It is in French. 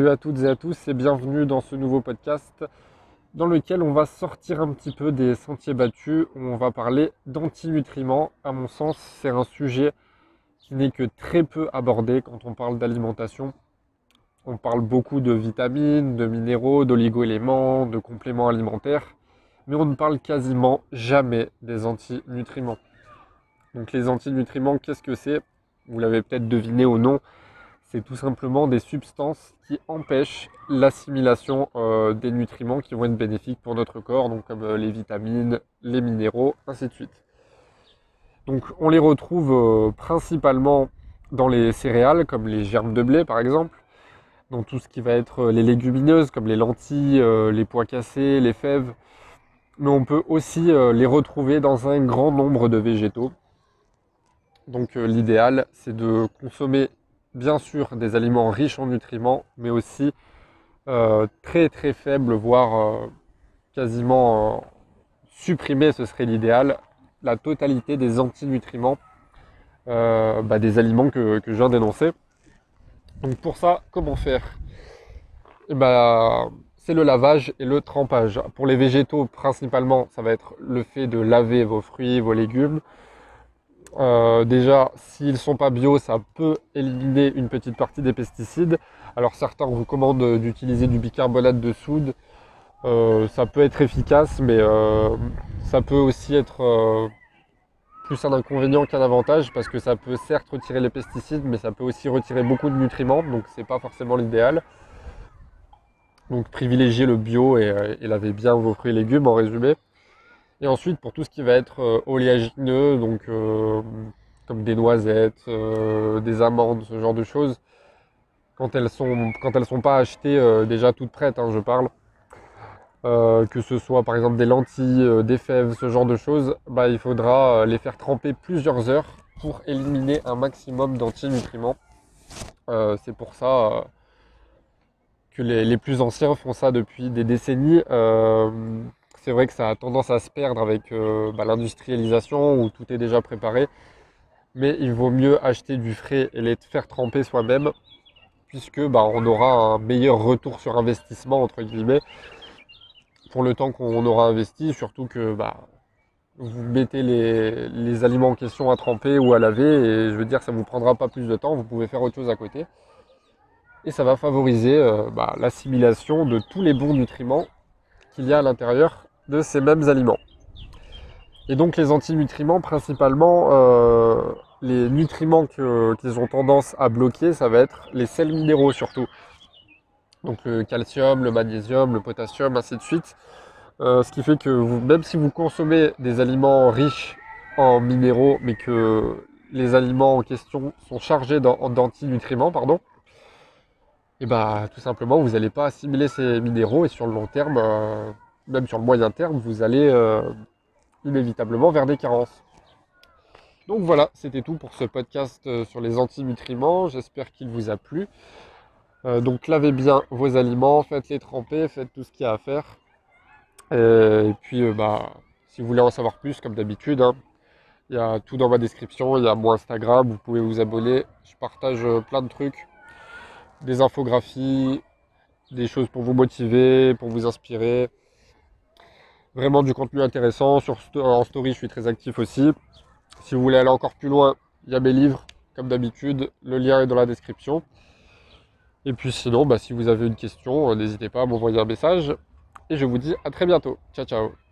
Salut à toutes et à tous et bienvenue dans ce nouveau podcast dans lequel on va sortir un petit peu des sentiers battus, où on va parler d'antinutriments. À mon sens, c'est un sujet qui n'est que très peu abordé quand on parle d'alimentation. On parle beaucoup de vitamines, de minéraux, d'oligo-éléments, de compléments alimentaires, mais on ne parle quasiment jamais des antinutriments. Donc les antinutriments, qu'est-ce que c'est? Vous l'avez peut-être deviné au nom, c'est tout simplement des substances qui empêchent l'assimilation euh, des nutriments qui vont être bénéfiques pour notre corps, donc comme euh, les vitamines, les minéraux, ainsi de suite. Donc on les retrouve euh, principalement dans les céréales, comme les germes de blé par exemple, dans tout ce qui va être les légumineuses, comme les lentilles, les pois cassés, les fèves, mais on peut aussi les retrouver dans un grand nombre de végétaux. Donc l'idéal, c'est de consommer bien sûr des aliments riches en nutriments, mais aussi euh, très très faibles, voire euh, quasiment euh, supprimés, ce serait l'idéal, la totalité des antinutriments bah, des aliments que, je viens d'énoncer. Donc pour ça, comment faire? Eh ben, C'est le lavage et le trempage. Pour les végétaux, principalement, ça va être le fait de laver vos fruits, vos légumes, euh, déjà, s'ils ne sont pas bio, ça peut éliminer une petite partie des pesticides. Alors certains recommandent d'utiliser du bicarbonate de soude. Euh, ça peut être efficace, mais euh, ça peut aussi être plus un inconvénient qu'un avantage parce que ça peut certes retirer les pesticides, mais ça peut aussi retirer beaucoup de nutriments, donc c'est pas forcément l'idéal. Donc privilégiez le bio et, et lavez bien vos fruits et légumes en résumé. Et ensuite, pour tout ce qui va être euh, oléagineux, donc euh, comme des noisettes, euh, des amandes, ce genre de choses, quand elles sont quand elles sont pas achetées déjà toutes prêtes, hein, je parle, que ce soit par exemple des lentilles, des fèves, ce genre de choses, bah, il faudra les faire tremper plusieurs heures pour éliminer un maximum d'antinutriments. C'est pour ça que les, les, plus anciens font ça depuis des décennies c'est vrai que ça a tendance à se perdre avec euh, bah, l'industrialisation où tout est déjà préparé. Mais il vaut mieux acheter du frais et les faire tremper soi-même, puisque bah, on aura un meilleur retour sur investissement, entre guillemets, pour le temps qu'on aura investi, surtout que bah, vous mettez les, aliments en question à tremper ou à laver, et je veux dire, ça ne vous prendra pas plus de temps, vous pouvez faire autre chose à côté. Et ça va favoriser euh, l'assimilation de tous les bons nutriments qu'il y a à l'intérieur de ces mêmes aliments. Et donc les antinutriments, principalement, euh, les nutriments qu'ils ont tendance à bloquer, ça va être les sels minéraux surtout. Donc le calcium, le magnésium, le potassium, ainsi de suite. Euh, ce qui fait que même si vous consommez des aliments riches en minéraux, mais que les aliments en question sont chargés d'antinutriments, pardon, et bah tout simplement vous n'allez pas assimiler ces minéraux et sur le long terme, euh, même sur le moyen terme, vous allez euh, inévitablement vers des carences. Donc voilà, c'était tout pour ce podcast euh, sur les antinutriments. J'espère qu'il vous a plu. Euh, donc lavez bien vos aliments, faites-les tremper, faites tout ce qu'il y a à faire. Et, puis bah, si vous voulez en savoir plus, comme d'habitude, hein, il y a tout dans ma description, il y a mon Instagram, vous pouvez vous abonner. Je partage plein de trucs, des infographies, des choses pour vous motiver, pour vous inspirer vraiment du contenu intéressant. Sur, en story, je suis très actif aussi. Si vous voulez aller encore plus loin, il y a mes livres, comme d'habitude. Le lien est dans la description. Et puis sinon, bah, si vous avez une question, euh, n'hésitez pas à m'envoyer un message. Et je vous dis à très bientôt. Ciao, ciao.